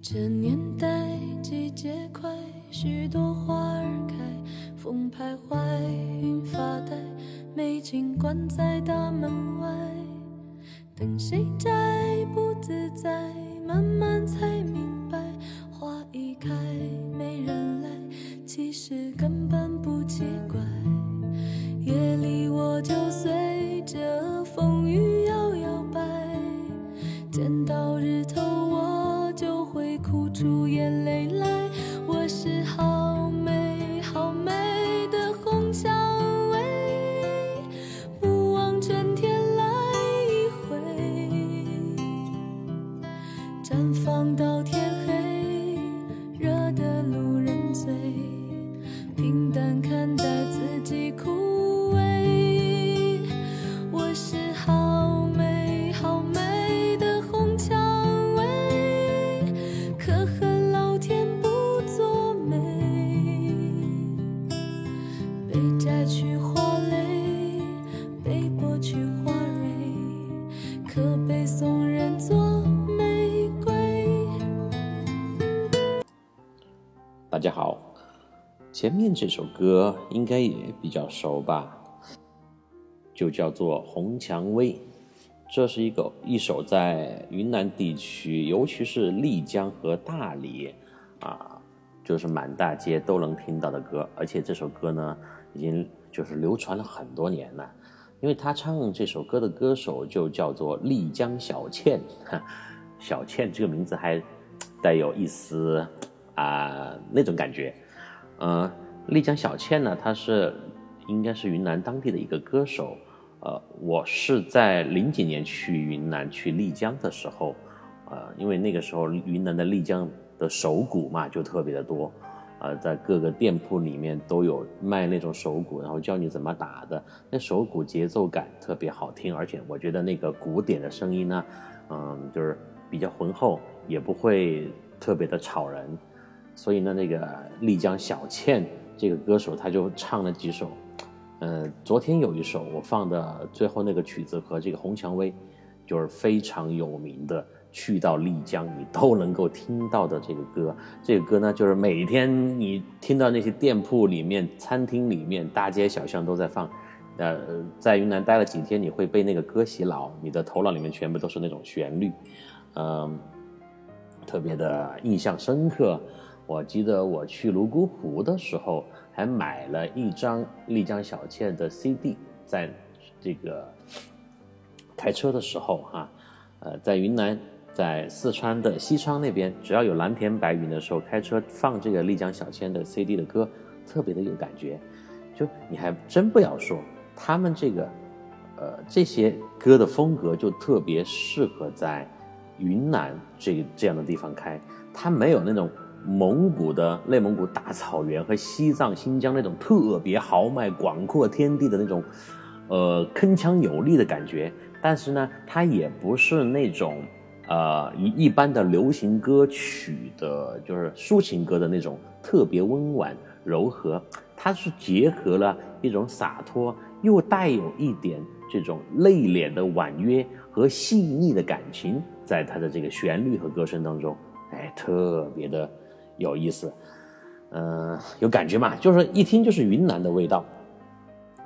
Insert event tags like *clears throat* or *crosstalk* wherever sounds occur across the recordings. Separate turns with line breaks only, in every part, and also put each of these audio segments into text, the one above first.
这年代季节快，许多花儿开，风徘徊，云发呆，美景关在大门外，等谁摘不自在，慢慢才明
大家好，前面这首歌应该也比较熟吧，就叫做《红蔷薇》。这是一个一首在云南地区，尤其是丽江和大理啊，就是满大街都能听到的歌。而且这首歌呢，已经就是流传了很多年了。因为他唱这首歌的歌手就叫做丽江小倩，小倩这个名字还带有一丝啊、那种感觉。呃，丽江小倩呢，她是应该是云南当地的一个歌手。呃，我是在零几年去云南去丽江的时候，呃，因为那个时候云南的丽江的手鼓嘛就特别的多，呃，在各个店铺里面都有卖那种手鼓，然后教你怎么打的。那手鼓节奏感特别好听，而且我觉得那个鼓点的声音呢，嗯，就是比较浑厚，也不会特别的吵人。所以呢，那个丽江小倩这个歌手，他就唱了几首。嗯，昨天有一首我放的最后那个曲子和这个《红蔷薇》，就是非常有名的，去到丽江你都能够听到的这个歌。这个歌呢，就是每天你听到那些店铺里面、餐厅里面、大街小巷都在放。呃，在云南待了几天，你会被那个歌洗脑，你的头脑里面全部都是那种旋律，嗯，特别的印象深刻。我记得我去泸沽湖的时候，还买了一张丽江小倩的 CD，在这个开车的时候哈、呃，在云南，在四川的西昌那边，只要有蓝天白云的时候，开车放这个丽江小倩的 CD 的歌，特别的有感觉。就你还真不要说，他们这个，呃，这些歌的风格就特别适合在云南这这样的地方开，它没有那种。蒙古的内蒙古大草原和西藏、新疆那种特别豪迈、广阔天地的那种，呃，铿锵有力的感觉。但是呢，它也不是那种呃一一般的流行歌曲的，就是抒情歌的那种特别温婉柔和。它是结合了一种洒脱，又带有一点这种内敛的婉约和细腻的感情，在它的这个旋律和歌声当中，哎，特别的。有意思，嗯、有感觉嘛，就是一听就是云南的味道，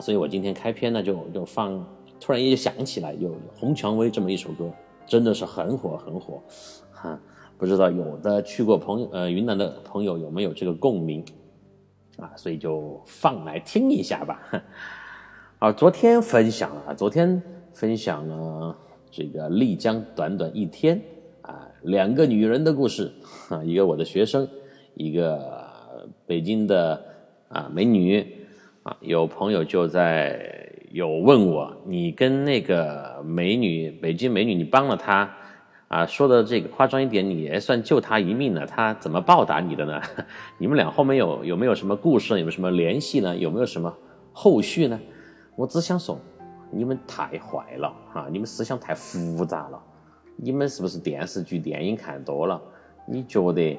所以我今天开篇呢就就放，突然一想起来有《红蔷薇》这么一首歌，真的是很火很火，哈，不知道有的去过朋友呃云南的朋友有没有这个共鸣啊？所以就放来听一下吧。啊，昨天分享了，昨天分享了这个丽江短短一天啊，两个女人的故事啊，一个我的学生。一个北京的啊美女啊，有朋友就在有问我，你跟那个美女北京美女，你帮了她啊，说的这个夸张一点，你也算救她一命了，她怎么报答你的呢？*laughs* 你们俩后面有有没有什么故事？有没有什么联系呢？有没有什么后续呢？我只想说，你们太坏了啊！你们思想太复杂了，你们是不是电视剧、电影看多了？你觉得？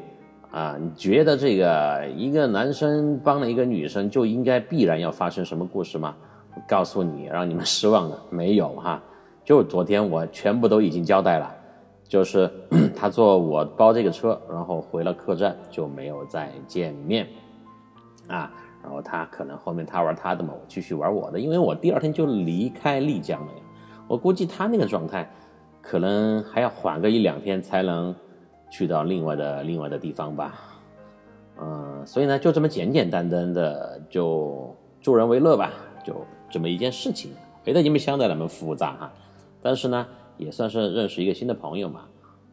啊，你觉得这个一个男生帮了一个女生，就应该必然要发生什么故事吗？我告诉你，让你们失望了，没有哈。就昨天我全部都已经交代了，就是 *clears throat* 他坐我包这个车，然后回了客栈就没有再见面啊。然后他可能后面他玩他的嘛，我继续玩我的，因为我第二天就离开丽江了呀。我估计他那个状态，可能还要缓个一两天才能去到另外的另外的地方吧。嗯，所以呢，就这么简简单单的就助人为乐吧，就这么一件事情，别的也没想的那么复杂哈。但是呢，也算是认识一个新的朋友嘛。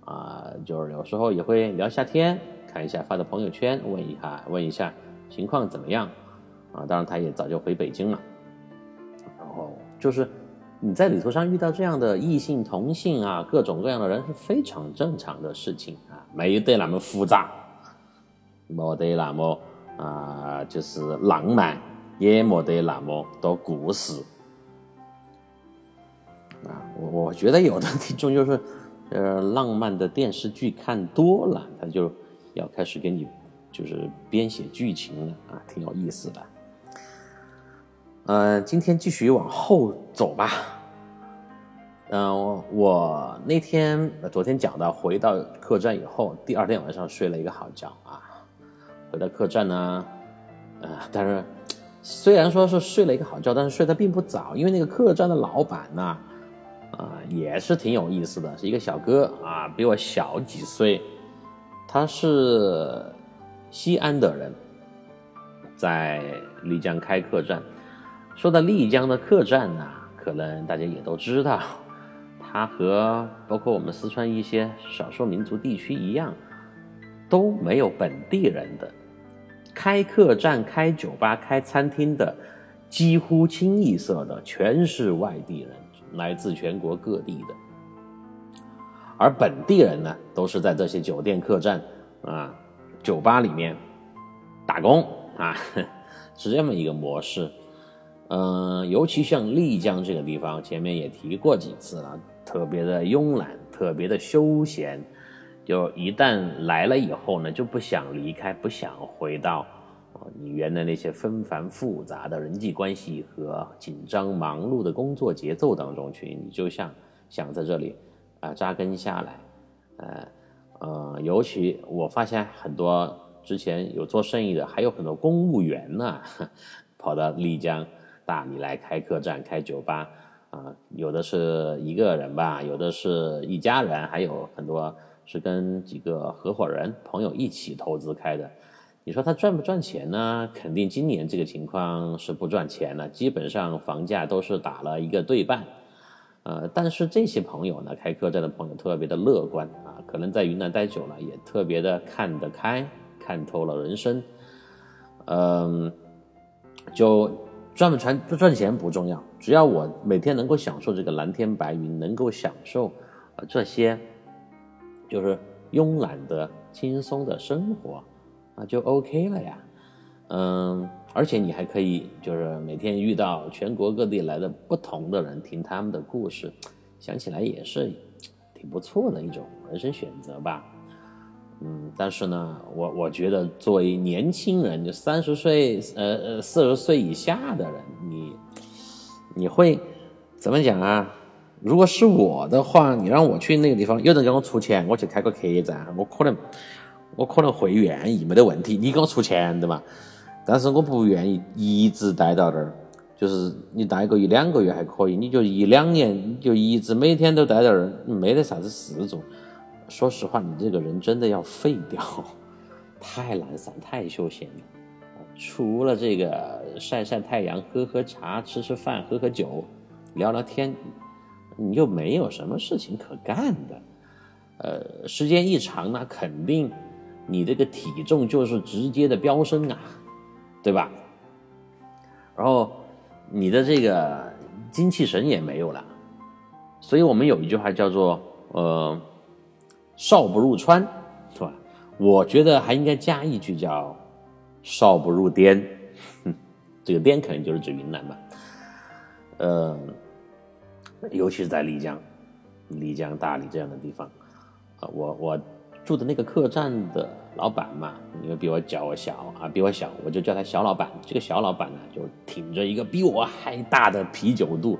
啊，就是有时候也会聊下天，看一下发的朋友圈，问一下问一下情况怎么样。啊，当然他也早就回北京了。然后就是你在旅途上遇到这样的异性同性啊，各种各样的人是非常正常的事情，没得那么复杂，没得那么啊，就是浪漫，也没得那么多故事。啊，我我觉得有的听众就是，呃，浪漫的电视剧看多了，他就要开始给你就是编写剧情了啊，挺有意思的。呃，今天继续往后走吧。嗯，我那天昨天讲到，回到客栈以后，第二天晚上睡了一个好觉啊。回到客栈呢，呃，但是虽然说是睡了一个好觉，但是睡得并不早，因为那个客栈的老板呢，啊，也是挺有意思的，是一个小哥啊，比我小几岁，他是西安的人，在丽江开客栈。说到丽江的客栈呢，可能大家也都知道，它和包括我们四川一些少数民族地区一样，都没有本地人的。开客栈、开酒吧、开餐厅的，几乎清一色的全是外地人，来自全国各地的。而本地人呢，都是在这些酒店、客栈啊、酒吧里面打工啊，*laughs* 是这么一个模式。嗯，尤其像丽江这个地方，前面也提过几次了，特别的慵懒，特别的休闲。就一旦来了以后呢，就不想离开，不想回到你原来那些纷繁复杂的人际关系和紧张忙碌的工作节奏当中去。你就像想在这里啊扎根下来。呃呃，尤其我发现很多之前有做生意的，还有很多公务员呢，跑到丽江。大理来开客栈、开酒吧，啊，有的是一个人吧，有的是一家人，还有很多是跟几个合伙人、朋友一起投资开的。你说他赚不赚钱呢？肯定今年这个情况是不赚钱了，基本上房价都是打了一个对半。呃，但是这些朋友呢，开客栈的朋友特别的乐观啊，可能在云南待久了，也特别的看得开，看透了人生。嗯，就。赚不赚赚钱不重要，只要我每天能够享受这个蓝天白云，能够享受啊这些，就是慵懒的、轻松的生活啊，就 OK 了呀。嗯，而且你还可以就是每天遇到全国各地来的不同的人，听他们的故事，想起来也是挺不错的一种人生选择吧。嗯，但是呢，我我觉得作为年轻人，就三十岁，呃呃，四十岁以下的人，你你会怎么讲啊？如果是我的话，你让我去那个地方，有人给我出钱，我去开个客栈，我可能我可能会愿意，没得问题。你给我出钱对吧？但是我不愿意一直待到这儿，就是你待个一两个月还可以，你就一两年，你就一直每天都待在这儿，没得啥子事做。说实话，你这个人真的要废掉，太懒散，太休闲了。除了这个晒晒太阳、喝喝茶、吃吃饭、喝喝酒、聊聊天，你就没有什么事情可干的。呃，时间一长那肯定你这个体重就是直接的飙升啊，对吧？然后你的这个精气神也没有了。所以我们有一句话叫做，呃。少不入川，是吧？我觉得还应该加一句叫“少不入滇”，这个滇可能就是指云南吧。呃，尤其是在丽江、丽江、大理这样的地方，啊，我我住的那个客栈的老板嘛，因为比我脚小啊，比我小，我就叫他小老板。这个小老板呢，就挺着一个比我还大的啤酒肚，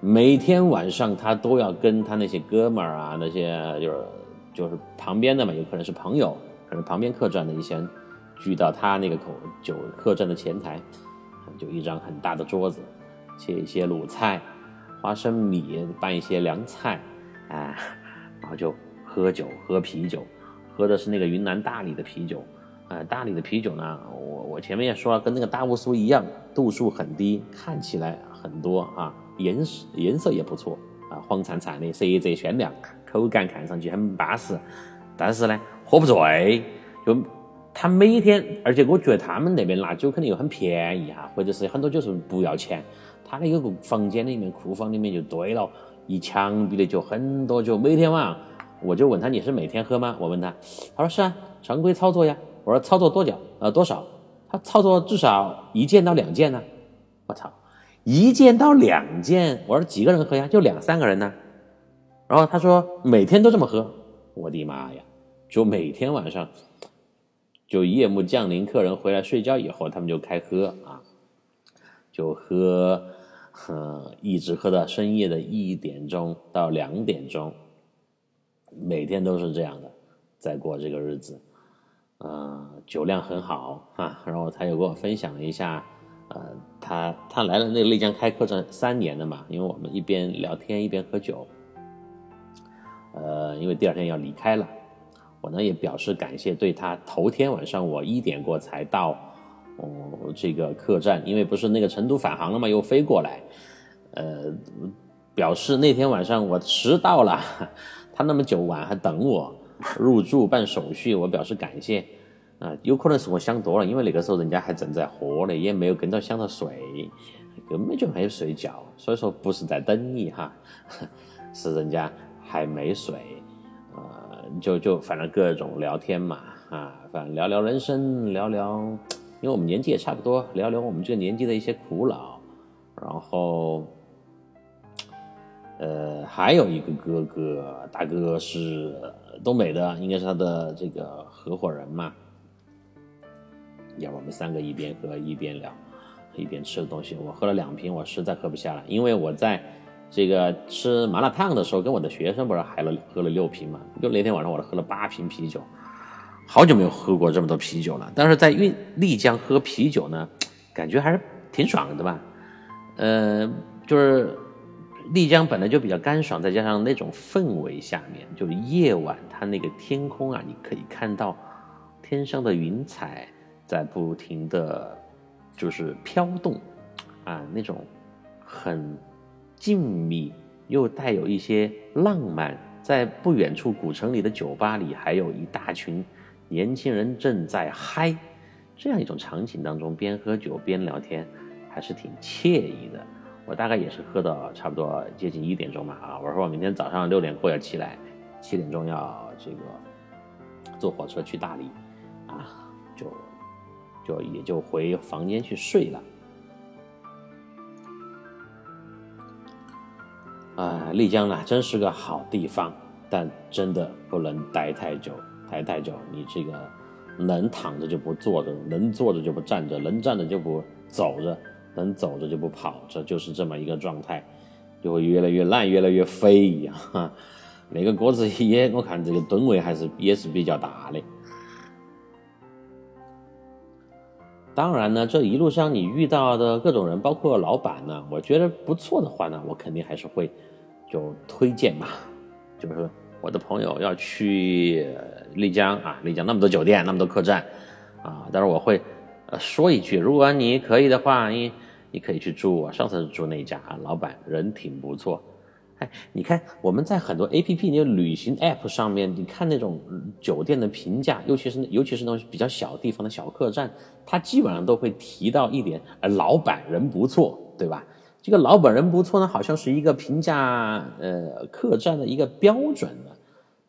每天晚上他都要跟他那些哥们儿啊，那些就是就是旁边的嘛，有可能是朋友，可能旁边客栈的一些人聚到他那个口酒客栈的前台，就一张很大的桌子，切一些卤菜、花生米，拌一些凉菜，啊，然后就喝酒喝啤酒，喝的是那个云南大理的啤酒。呃，大理的啤酒呢，我我前面也说了，跟那个大乌苏一样，度数很低，看起来很多啊，颜色颜色也不错啊，黄灿灿的，色泽鲜亮，口感看上去很巴适，但是呢，喝不醉。就他每天，而且我觉得他们那边拿酒肯定又很便宜哈，或者是很多酒是不要钱。他那个房间里面、库房里面就堆了一墙壁的酒，很多酒。每天晚上我就问他你是每天喝吗？我问他，他说是啊，常规操作呀。我说操作多久？呃，多少？他操作至少一件到两件呢。我操，一件到两件。我说几个人喝呀？就两三个人呢。然后他说每天都这么喝。我的妈呀！就每天晚上，就夜幕降临，客人回来睡觉以后，他们就开喝啊，就喝，嗯，一直喝到深夜的一点钟到两点钟，每天都是这样的，在过这个日子。呃，酒量很好啊，然后他又跟我分享了一下，呃，他他来了那丽江开客栈三年了嘛，因为我们一边聊天一边喝酒，呃，因为第二天要离开了，我呢也表示感谢，对他头天晚上我一点过才到哦这个客栈，因为不是那个成都返航了嘛，又飞过来，呃，表示那天晚上我迟到了，他那么久晚还等我。入住办手续，我表示感谢，啊，有可能是我想多了，因为那个时候人家还正在喝呢，也没有跟着想着睡，根本就没有睡觉，所以说不是在等你哈，*laughs* 是人家还没睡，呃，就就反正各种聊天嘛，啊，反正聊聊人生，聊聊，因为我们年纪也差不多，聊聊我们这个年纪的一些苦恼，然后。呃，还有一个哥哥，大哥是东北的，应该是他的这个合伙人嘛。要不我们三个一边喝一边聊，一边吃的东西。我喝了两瓶，我实在喝不下了，因为我在这个吃麻辣烫的时候，跟我的学生不是还了喝了六瓶嘛？就那天晚上我喝了八瓶啤酒，好久没有喝过这么多啤酒了。但是在运丽江喝啤酒呢，感觉还是挺爽的吧？呃，就是。丽江本来就比较干爽，再加上那种氛围下面，就是夜晚它那个天空啊，你可以看到天上的云彩在不停的就是飘动，啊，那种很静谧又带有一些浪漫。在不远处古城里的酒吧里，还有一大群年轻人正在嗨，这样一种场景当中，边喝酒边聊天，还是挺惬意的。我大概也是喝到差不多接近一点钟嘛啊！我说我明天早上六点过要起来，七点钟要这个坐火车去大理，啊，就就也就回房间去睡了。啊，丽江呢真是个好地方，但真的不能待太久，待太久你这个能躺着就不坐着，能坐着就不站着，能站着就不走着。能走着就不跑着，就是这么一个状态，就会越来越烂，越来越飞一样。哈那个锅子也，我看这个吨位还是也是比较大的。当然呢，这一路上你遇到的各种人，包括老板呢，我觉得不错的话呢，我肯定还是会就推荐嘛。就是我的朋友要去丽江啊，丽江那么多酒店，那么多客栈啊，但是我会说一句，如果你可以的话，你。你可以去住我上次住那家啊，老板人挺不错。哎，你看我们在很多 A P P，你旅行 App 上面，你看那种酒店的评价，尤其是尤其是那种比较小地方的小客栈，它基本上都会提到一点，呃，老板人不错，对吧？这个老板人不错呢，好像是一个评价呃客栈的一个标准的。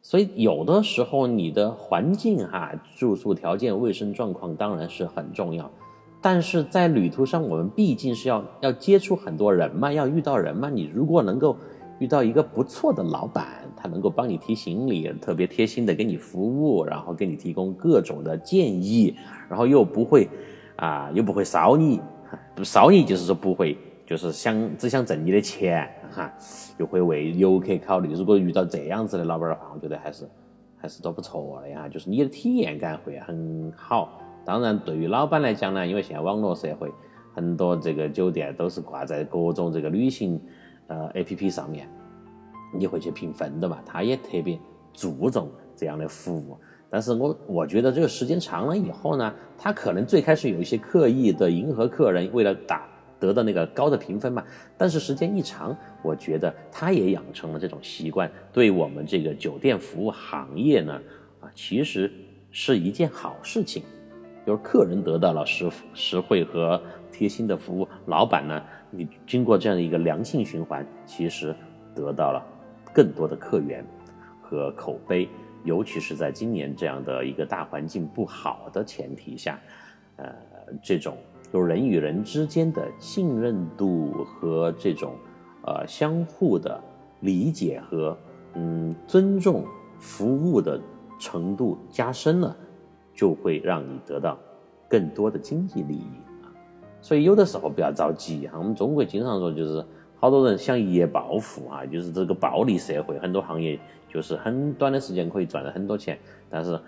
所以有的时候你的环境哈，住宿条件、卫生状况当然是很重要。但是在旅途上，我们毕竟是要要接触很多人嘛，要遇到人嘛。你如果能够遇到一个不错的老板，他能够帮你提行李，特别贴心的给你服务，然后给你提供各种的建议，然后又不会啊，又不会烧你，不骚你就是说不会就是想只想挣你的钱哈，又会为游客考虑。如果遇到这样子的老板的话，我觉得还是还是都不错的呀，就是你的体验感会很好。当然，对于老板来讲呢，因为现在网络社会，很多这个酒店都是挂在各种这个旅行呃 A P P 上面，你会去评分的嘛，他也特别注重这样的服务。但是我我觉得这个时间长了以后呢，他可能最开始有一些刻意的迎合客人，为了打。得到那个高的评分嘛，但是时间一长，我觉得他也养成了这种习惯，对我们这个酒店服务行业呢，啊，其实是一件好事情，就是客人得到了实实惠和贴心的服务，老板呢，你经过这样的一个良性循环，其实得到了更多的客源和口碑，尤其是在今年这样的一个大环境不好的前提下，呃，这种。就是人与人之间的信任度和这种，呃，相互的理解和嗯尊重服务的程度加深了，就会让你得到更多的经济利益。所以有的时候不要着急哈，我们中国经常说就是好多人想一夜暴富啊，就是这个暴利社会，很多行业就是很短的时间可以赚到很多钱，但是。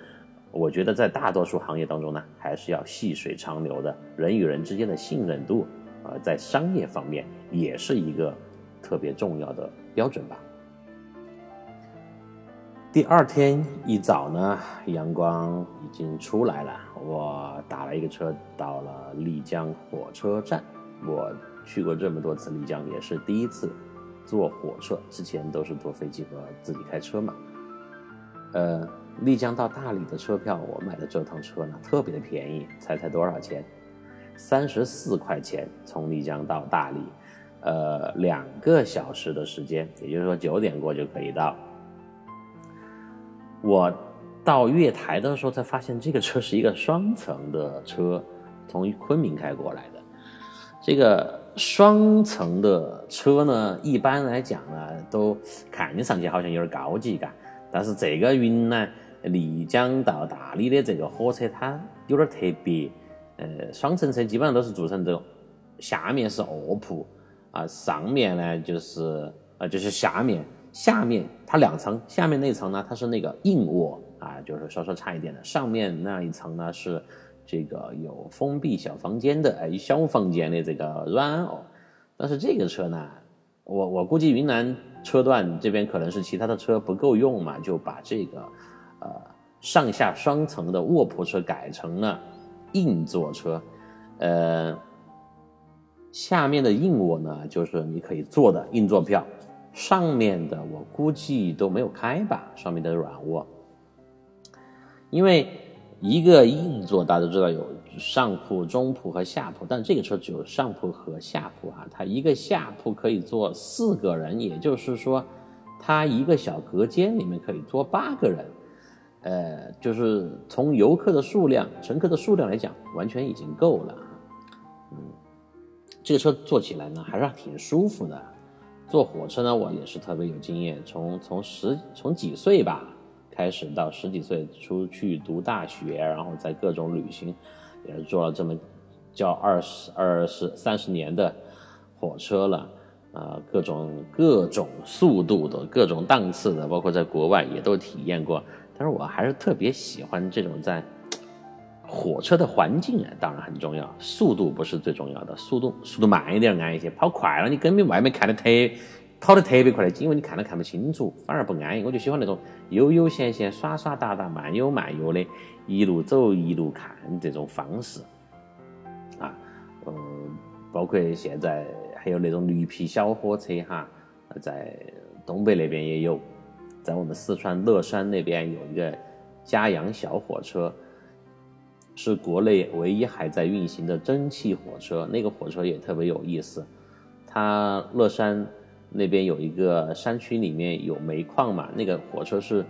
我觉得在大多数行业当中呢，还是要细水长流的，人与人之间的信任度，呃，在商业方面也是一个特别重要的标准吧。第二天一早呢，阳光已经出来了，我打了一个车到了丽江火车站。我去过这么多次丽江，也是第一次坐火车，之前都是坐飞机和自己开车嘛，呃。丽江到大理的车票，我买的这趟车呢特别的便宜，猜猜多少钱？三十四块钱，从丽江到大理，呃，两个小时的时间，也就是说九点过就可以到。我到月台的时候才发现，这个车是一个双层的车，从昆明开过来的。这个双层的车呢，一般来讲呢，都看上去好像有点高级感，但是这个云南。丽江到大理的这个火车，它有点特别。呃，双层车基本上都是做成这种，下面是卧铺啊，上面呢就是呃就是下面下面它两层，下面那层呢它是那个硬卧啊，就是稍稍差一点的。上面那一层呢是这个有封闭小房间的，哎，小房间的这个软卧。但是这个车呢，我我估计云南车段这边可能是其他的车不够用嘛，就把这个。呃，上下双层的卧铺车改成了硬座车，呃，下面的硬卧呢，就是你可以坐的硬座票，上面的我估计都没有开吧，上面的软卧，因为一个硬座大家都知道有上铺、中铺和下铺，但这个车只有上铺和下铺啊，它一个下铺可以坐四个人，也就是说，它一个小隔间里面可以坐八个人。呃，就是从游客的数量、乘客的数量来讲，完全已经够了。嗯，这个车坐起来呢，还是挺舒服的。坐火车呢，我也是特别有经验。从从十从几岁吧开始，到十几岁出去读大学，然后在各种旅行，也是坐了这么叫二十二十三十年的火车了。啊，各种各种速度的、各种档次的，包括在国外也都体验过。但是我还是特别喜欢这种在火车的环境啊，当然很重要，速度不是最重要的，速度速度慢一点安一些，跑快了你根本外面看的特跑得特别快的，因为你看都看不清楚，反而不安逸。我就喜欢那种悠悠闲闲、耍耍打打、慢悠慢悠的，一路走一路看这种方式啊，嗯，包括现在还有那种绿皮小火车哈，在东北那边也有。在我们四川乐山那边有一个嘉阳小火车，是国内唯一还在运行的蒸汽火车。那个火车也特别有意思。它乐山那边有一个山区，里面有煤矿嘛。那个火车是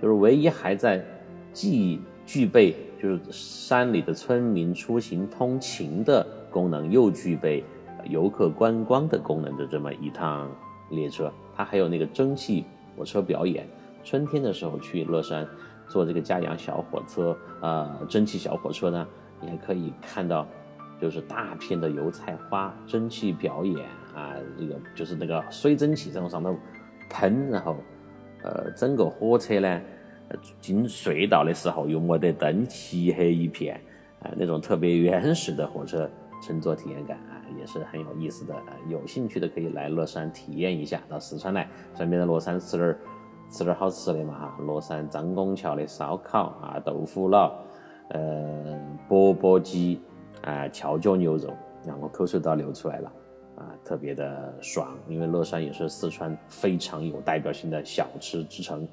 就是唯一还在既具备就是山里的村民出行通勤的功能，又具备游客观光的功能的这么一趟列车。它还有那个蒸汽。火车表演，春天的时候去乐山坐这个嘉阳小火车，呃，蒸汽小火车呢，你还可以看到就是大片的油菜花蒸汽表演啊，这个就是那个水蒸气在上头喷，然后呃整个火车呢进隧道的时候又没得灯，漆黑一片啊，那种特别原始的火车乘坐体验感啊，也是很有意思的。有兴趣的可以来乐山体验一下，到四川来，顺便在乐山吃点儿吃点儿好吃的嘛哈。乐山张公桥的烧烤啊，豆腐脑，呃，钵钵鸡。啊，翘脚牛肉让我口水都要流出来了，啊，特别的爽。因为乐山也是四川非常有代表性的小吃之城。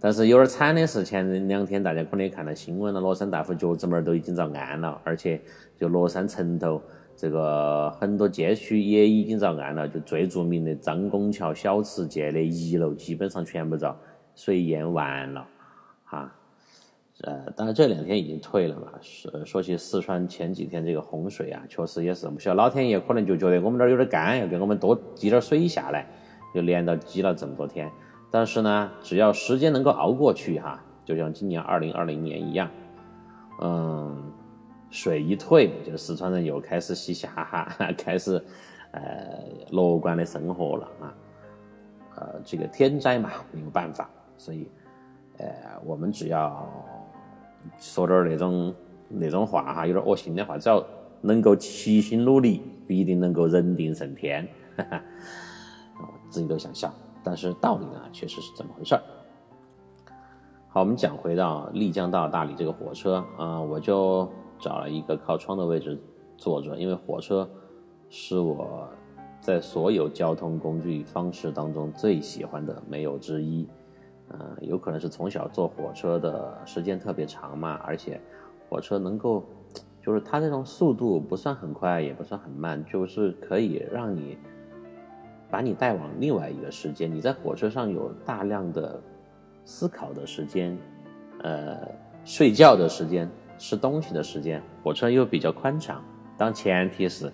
但是有点惨的是，前两天大家可能也看到新闻了，乐山大佛脚趾门都已经遭安了，而且就乐山城头这个很多街区也已经遭安了，就最著名的张公桥小吃街的一楼基本上全部遭水淹完了，哈。呃，当然这两天已经退了嘛。说说起四川前几天这个洪水啊，确实也是不晓得老天爷可能就觉得我们这儿有点干，要给我们多积点水下来，就连到积了这么多天。但是呢，只要时间能够熬过去哈，就像今年二零二零年一样，嗯，水一退，就四川人又开始嘻嘻哈哈，*laughs* 开始呃乐观的生活了啊。呃，这个天灾嘛，没有办法，所以呃，我们只要。说点那种那种话哈，有点恶心的话，只要能够齐心努力，必定能够人定胜天。哈哈，自己都想笑，但是道理呢，确实是这么回事儿。好，我们讲回到丽江到大理这个火车啊，我就找了一个靠窗的位置坐着，因为火车是我在所有交通工具方式当中最喜欢的，没有之一。嗯，有可能是从小坐火车的时间特别长嘛，而且火车能够，就是它这种速度不算很快，也不算很慢，就是可以让你把你带往另外一个时间。你在火车上有大量的思考的时间，呃，睡觉的时间，吃东西的时间，火车又比较宽敞，当前提是，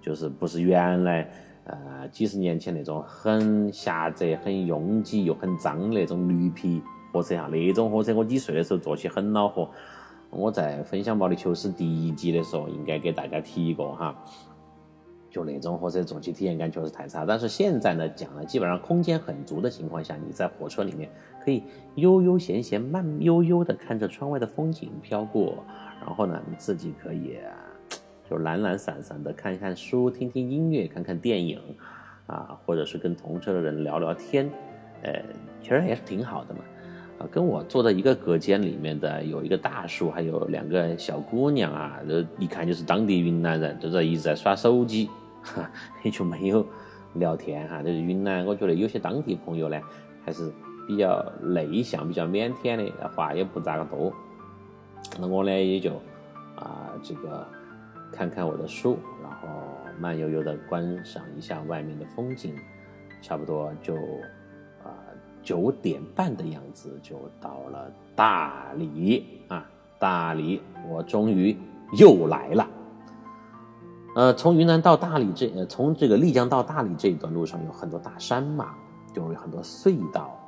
就是不是原来。呃，几十年前那种很狭窄、很拥挤又很脏的那种绿皮火车哈，那种火车我几岁的时候坐起很恼火。我在分享《毛里求斯》第一集的时候应该给大家提过哈，就那种火车坐起体验感确实太差。但是现在呢，讲了基本上空间很足的情况下，你在火车里面可以悠悠闲闲、慢悠悠的看着窗外的风景飘过，然后呢，你自己可以。就懒懒散散的看一看书、听听音乐、看看电影，啊，或者是跟同车的人聊聊天，呃，其实也是挺好的嘛。啊，跟我坐在一个隔间里面的有一个大叔，还有两个小姑娘啊，这一看就是当地云南人，都在一直在耍手机，哈，也就没有聊天哈。就是云南，我觉得有些当地朋友呢，还是比较内向、比较腼腆的，话也不咋个多。那我呢，也就啊，这个。看看我的书，然后慢悠悠的观赏一下外面的风景，差不多就啊九点半的样子就到了大理啊，大理我终于又来了。呃，从云南到大理这，呃，从这个丽江到大理这一段路上有很多大山嘛，就有很多隧道，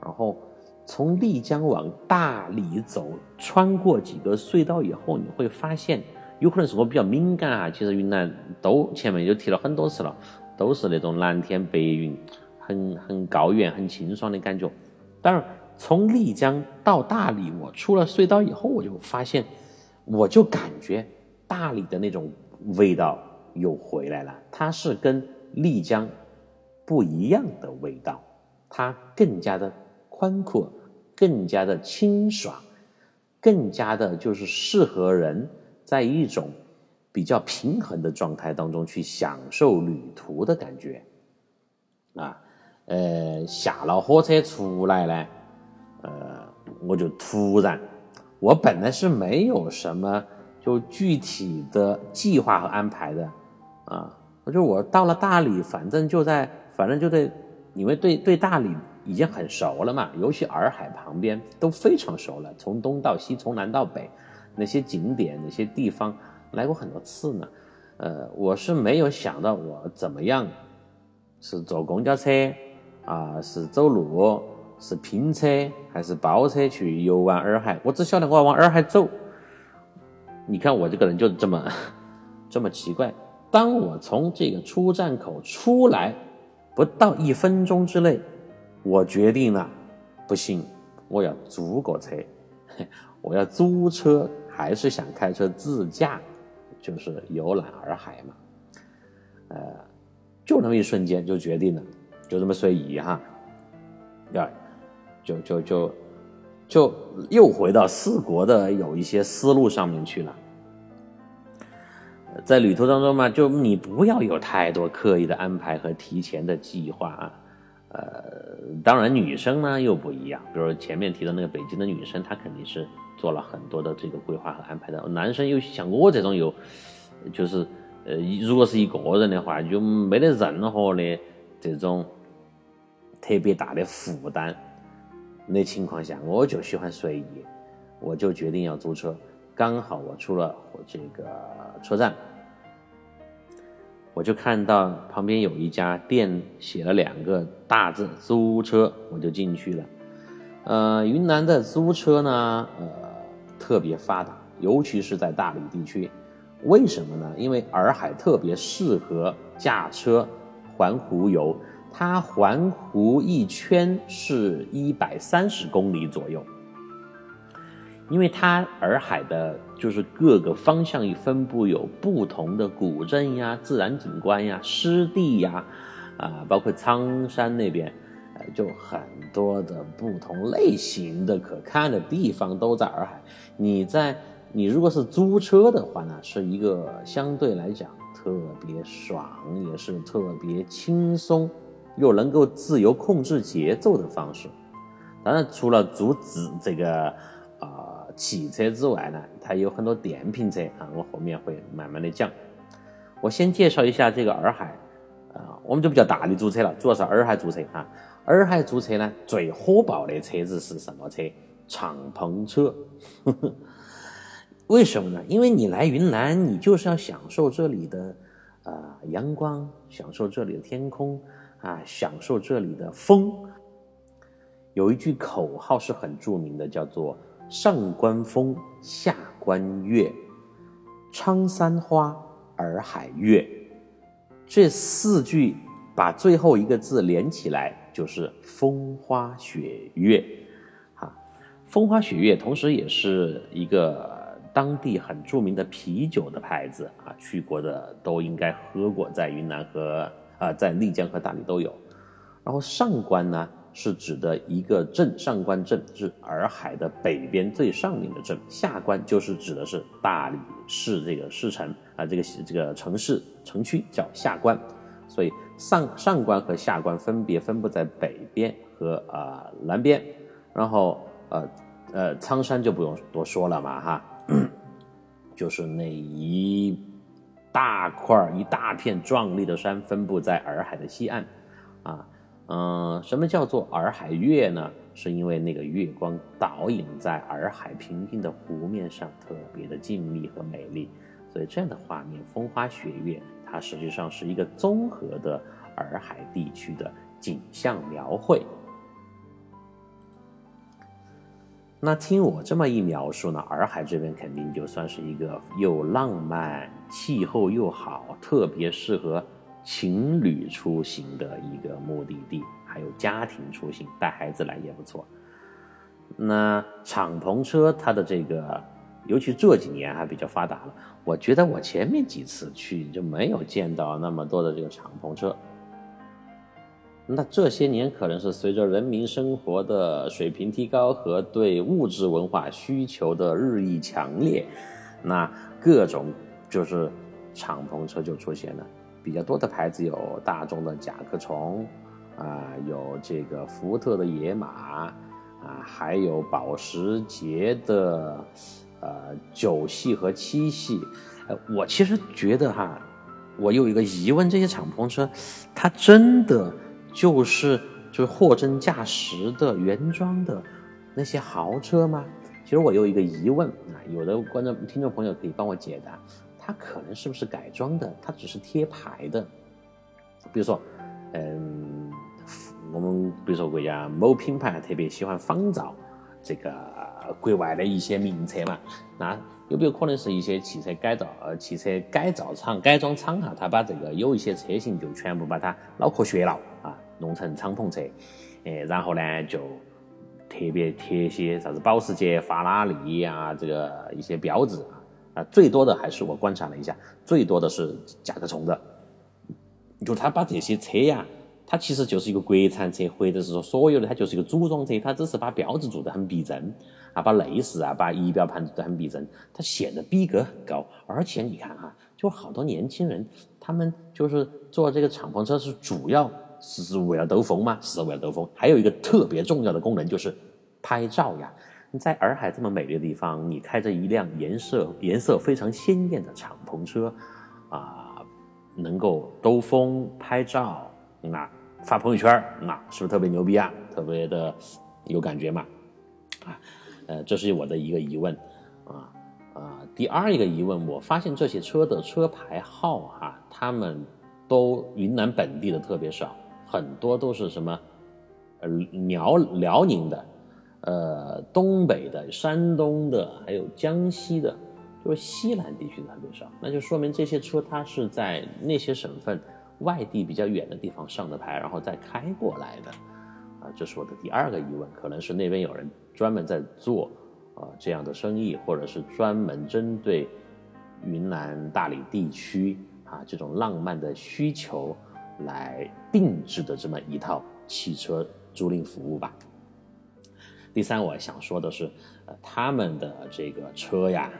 然后从丽江往大理走，穿过几个隧道以后，你会发现。有可能是我比较敏感啊，其实云南都前面就提了很多次了，都是那种蓝天白云，很很高原，很清爽的感觉。但是从丽江到大理，我出了隧道以后，我就发现，我就感觉大理的那种味道又回来了，它是跟丽江不一样的味道，它更加的宽阔，更加的清爽，更加的就是适合人。在一种比较平衡的状态当中去享受旅途的感觉，啊，呃，下了火车出来呢，呃，我就突然，我本来是没有什么就具体的计划和安排的，啊，我就我到了大理，反正就在，反正就在，因为对对大理已经很熟了嘛，尤其洱海旁边都非常熟了，从东到西，从南到北。那些景点、那些地方来过很多次呢，呃，我是没有想到我怎么样，是坐公交车啊，是走路，是拼车还是包车去游玩洱海？我只晓得我要往洱海走，你看我这个人就这么 *laughs* 这么奇怪。当我从这个出站口出来，不到一分钟之内，我决定了，不行，我要租个车，*laughs* 我要租车，还是想开车自驾，就是游览洱海嘛。呃，就那么一瞬间就决定了，就这么随意哈，呀，就就就就又回到四国的有一些思路上面去了。在旅途当中嘛，就你不要有太多刻意的安排和提前的计划啊。呃，当然女生呢又不一样，比如前面提的那个北京的女生，她肯定是做了很多的这个规划和安排的。男生又像我这种有，就是呃，如果是一个人的话，就没得任何的这种特别大的负担的情况下，我就喜欢随意，我就决定要租车。刚好我出了这个车站，我就看到旁边有一家店写了两个大字“租车”，我就进去了。呃，云南的租车呢，呃，特别发达，尤其是在大理地区。为什么呢？因为洱海特别适合驾车环湖游，它环湖一圈是一百三十公里左右。因为它洱海的，就是各个方向一分布有不同的古镇呀、自然景观呀、湿地呀，啊，包括苍山那边，就很多的不同类型的可看的地方都在洱海。你在你如果是租车的话呢，是一个相对来讲特别爽，也是特别轻松，又能够自由控制节奏的方式。当然，除了租自这个啊。汽车之外呢，它有很多电瓶车啊，我后面会慢慢的讲。我先介绍一下这个洱海，啊，我们就不叫大理租车了，主要是洱海租车哈。洱海租车呢，最火爆的车子是什么车？敞篷车。*laughs* 为什么呢？因为你来云南，你就是要享受这里的啊阳光，享受这里的天空啊，享受这里的风。有一句口号是很著名的，叫做。上观风，下观月，苍山花，洱海月。这四句把最后一个字连起来，就是风花雪月。哈，风花雪月，同时也是一个当地很著名的啤酒的牌子啊，去过的都应该喝过，在云南和啊，在丽江和大理都有。然后上关呢？是指的一个镇，上关镇是洱海的北边最上面的镇，下关就是指的是大理市这个市城啊，这个这个城市城区叫下关，所以上上关和下关分别分布在北边和啊南边，然后呃呃苍山就不用多说了嘛哈，*clears throat* 就是那一大块一大片壮丽的山分布在洱海的西岸啊。嗯，什么叫做洱海月呢？是因为那个月光倒影在洱海平静的湖面上，特别的静谧和美丽。所以这样的画面，风花雪月，它实际上是一个综合的洱海地区的景象描绘。那听我这么一描述呢，洱海这边肯定就算是一个又浪漫、气候又好，特别适合。情侣出行的一个目的地，还有家庭出行带孩子来也不错。那敞篷车它的这个，尤其这几年还比较发达了。我觉得我前面几次去就没有见到那么多的这个敞篷车。那这些年可能是随着人民生活的水平提高和对物质文化需求的日益强烈，那各种就是敞篷车就出现了。比较多的牌子有大众的甲壳虫，啊，有这个福特的野马，啊，还有保时捷的，呃，九系和七系。呃，我其实觉得哈，我有一个疑问：这些敞篷车，它真的就是就是货真价实的原装的那些豪车吗？其实我有一个疑问啊，有的观众听众朋友可以帮我解答。它可能是不是改装的？它只是贴牌的。比如说，嗯，我们比如说国家某品牌特别喜欢仿造这个国外的一些名车嘛？那有没有可能是一些汽车改造呃汽车改造厂改装厂哈？他把这个有一些车型就全部把它脑壳削了啊，弄成敞篷车，哎，然后呢就特别贴些啥子保时捷、法拉利啊这个一些标志啊，啊最多的还是我观察了一下，最多的是甲壳虫的，就他把这些车呀。它其实就是一个国产车，或者是说所有的它就是一个组装车，它只是把标志做得很逼真啊，把内饰啊，把仪表盘做得很逼真，它显得逼格很高。而且你看哈，就好多年轻人，他们就是坐这个敞篷车是主要是为了兜风吗？是为了兜风。还有一个特别重要的功能就是拍照呀。你在洱海这么美丽的地方，你开着一辆颜色颜色非常鲜艳的敞篷车，啊，能够兜风拍照。那发朋友圈那是不是特别牛逼啊？特别的有感觉嘛？啊，呃，这是我的一个疑问啊啊。第二一个疑问，我发现这些车的车牌号哈，他们都云南本地的特别少，很多都是什么呃辽辽宁的，呃东北的、山东的，还有江西的，就是西南地区的特别少。那就说明这些车它是在那些省份。外地比较远的地方上的牌，然后再开过来的，啊，这是我的第二个疑问，可能是那边有人专门在做啊这样的生意，或者是专门针对云南大理地区啊这种浪漫的需求来定制的这么一套汽车租赁服务吧。第三，我想说的是，呃，他们的这个车呀，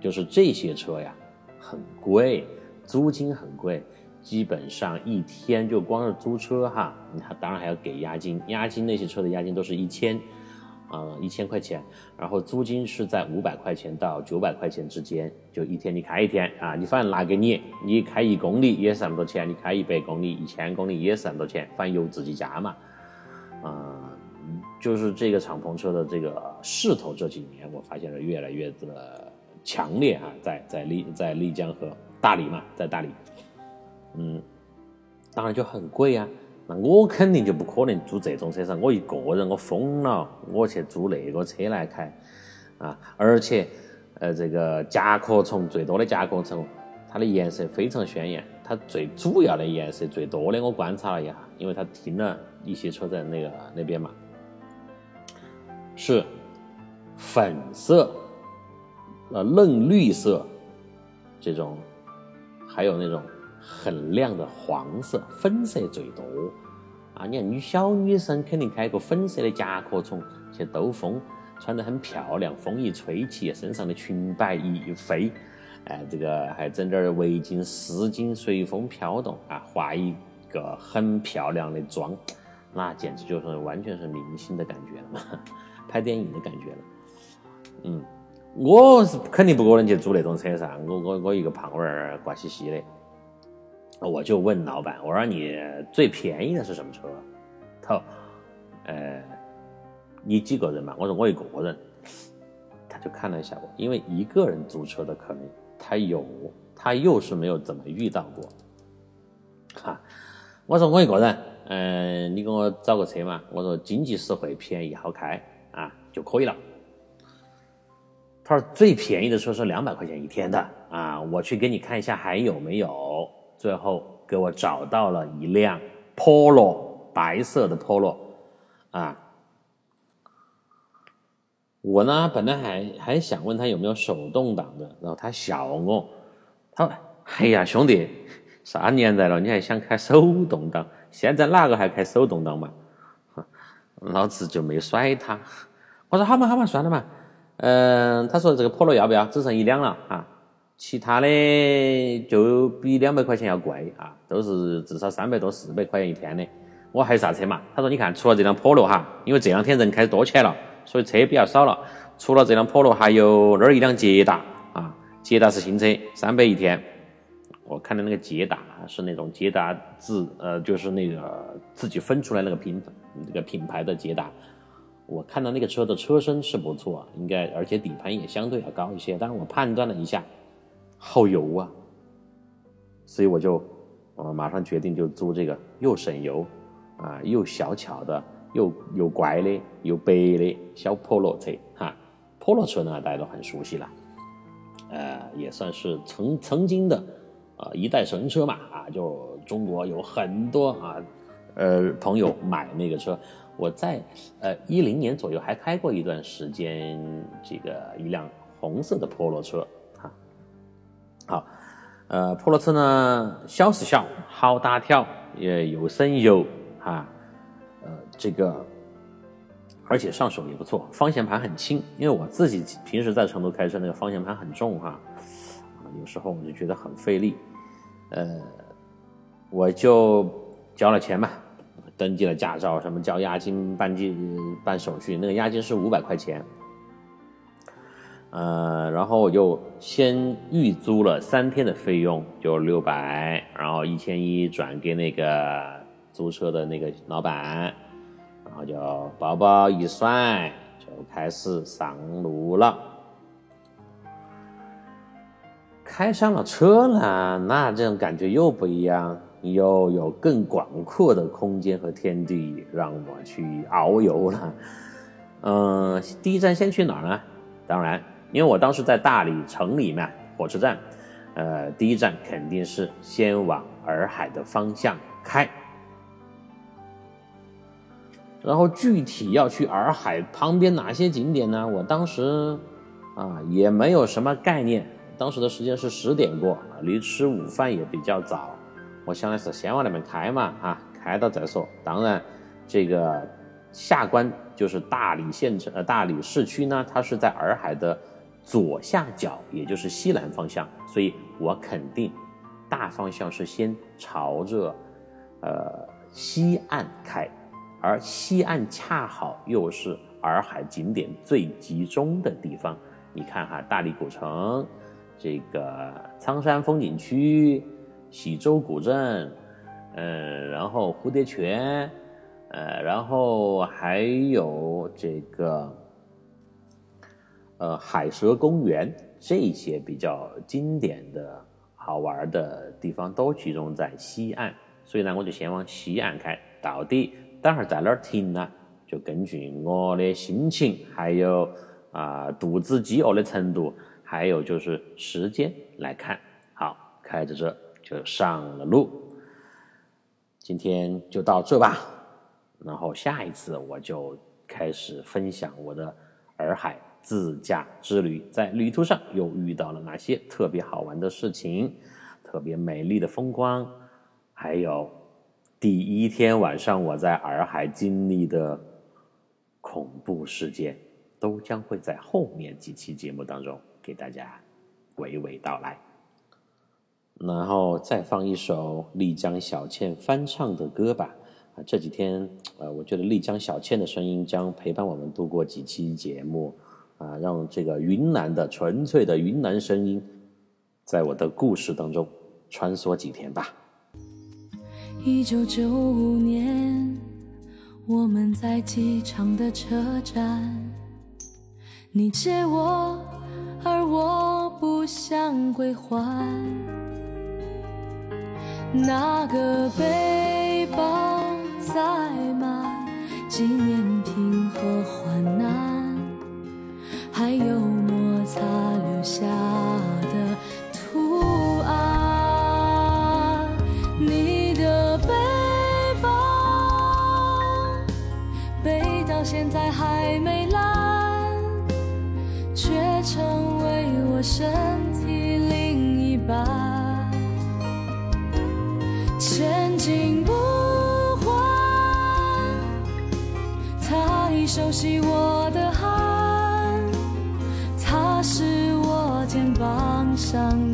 就是这些车呀，很贵，租金很贵。基本上一天就光是租车哈，他当然还要给押金，押金那些车的押金都是一千，啊一千块钱，然后租金是在五百块钱到九百块钱之间，就一天你开一天啊，你反正拿给你，你开一公里也是那么多钱，你开一百公里、一千公里也是那么多钱，反正由自己加嘛，啊，就是这个敞篷车的这个势头这几年我发现了越来越的强烈啊，在在丽在丽江和大理嘛，在大理。嗯，当然就很贵呀。那我肯定就不可能租这种车噻。我一个人，我疯了，我去租那个车来开啊！而且，呃，这个甲壳虫最多的甲壳虫，它的颜色非常鲜艳。它最主要的颜色最多的，我观察了一下，因为它停了一些车在那个那边嘛，是粉色、呃嫩绿色这种，还有那种。很亮的黄色、粉色最多啊！你看，女小女生肯定开个粉色的甲壳虫去兜风，穿得很漂亮，风一吹起，身上的裙摆一飞，哎，这个还整点围巾、丝巾，随风飘动啊！化一个很漂亮的妆，那简直就是完全是明星的感觉了嘛，*laughs* 拍电影的感觉了。嗯，我是肯定不可能去租那种车噻，我我我一个胖娃儿，瓜兮兮的。我就问老板，我说你最便宜的是什么车？他说，呃，你几个人嘛？我说我一个人。他就看了一下我，因为一个人租车的可能他有，他又是没有怎么遇到过。哈，我说我一个人，嗯，你给我找个车嘛？我说经济实惠、便宜、好开啊就可以了。他说最便宜的车是两百块钱一天的啊，我去给你看一下还有没有。最后给我找到了一辆 Polo 白色的 Polo 啊，我呢本来还还想问他有没有手动挡的，然后他笑我，他说：“哎呀兄弟，啥年代了你还想开手动挡？现在哪个还开手动挡嘛？” *laughs* 老子就没甩他。我说：“好嘛好嘛，算了嘛。”嗯，他说：“这个 Polo 要不要？只剩一辆了啊。”其他的就比两百块钱要贵啊，都是至少三百多、四百块钱一天的。我还有啥车嘛？他说：“你看，除了这辆 Polo 哈，因为这两天人开始多起来了，所以车比较少了。除了这辆 Polo，还有那儿一辆捷达啊，捷达是新车，三百一天。我看的那个捷达是那种捷达自呃，就是那个自己分出来那个品那个品牌的捷达。我看到那个车的车身是不错，应该而且底盘也相对要高一些。但是我判断了一下。”好油啊！所以我就，呃，马上决定就租这个又省油，啊，又小巧的，又又乖的，又白的小破 o 车哈，，Polo 车呢，大家都很熟悉了，呃，也算是曾曾经的啊一代神车嘛啊，就中国有很多啊呃朋友买那个车，我在呃一零年左右还开过一段时间这个一辆红色的 Polo 车，好，呃，Polo 车呢，小是小，好大跳，也有省油啊，呃，这个。而且上手也不错，方向盘很轻，因为我自己平时在成都开车，那个方向盘很重哈，啊，有时候我就觉得很费力，呃，我就交了钱嘛，登记了驾照，什么交押金、办记、办手续，那个押金是五百块钱，呃，然后我就先预租了三天的费用，就六百，然后一千一转给那个租车的那个老板。然后就包包一甩，就开始上路了。开上了车呢，那这种感觉又不一样，又有更广阔的空间和天地让我去遨游了。嗯，第一站先去哪儿呢？当然，因为我当时在大理城里面火车站，呃，第一站肯定是先往洱海的方向开。然后具体要去洱海旁边哪些景点呢？我当时啊也没有什么概念。当时的时间是十点过，离吃午饭也比较早。我想的是先往那边开嘛，啊，开到再说。当然，这个下关就是大理县城，呃，大理市区呢，它是在洱海的左下角，也就是西南方向，所以我肯定大方向是先朝着呃西岸开。而西岸恰好又是洱海景点最集中的地方。你看哈，大理古城，这个苍山风景区，喜洲古镇，嗯，然后蝴蝶泉，呃，然后还有这个，呃，海蛇公园，这些比较经典的好玩的地方都集中在西岸。所以呢，我就先往西岸开，到底。等会儿在哪儿停呢？就根据我的心情，还有啊肚子饥饿的程度，还有就是时间来看。好，开着车就上了路。今天就到这吧，然后下一次我就开始分享我的洱海自驾之旅，在旅途上又遇到了哪些特别好玩的事情，特别美丽的风光，还有。第一天晚上，我在洱海经历的恐怖事件，都将会在后面几期节目当中给大家娓娓道来。然后再放一首丽江小倩翻唱的歌吧。啊，这几天，呃，我觉得丽江小倩的声音将陪伴我们度过几期节目，啊，让这个云南的纯粹的云南声音，在我的故事当中穿梭几天吧。
一九九五年，我们在机场的车站，你借我，而我不想归还。那个背包载满纪念品和患难，还有摩擦留下的图案，你的背包背到。现在还没烂，却成为我身体另一半。千金不换，他已熟悉我上的指环。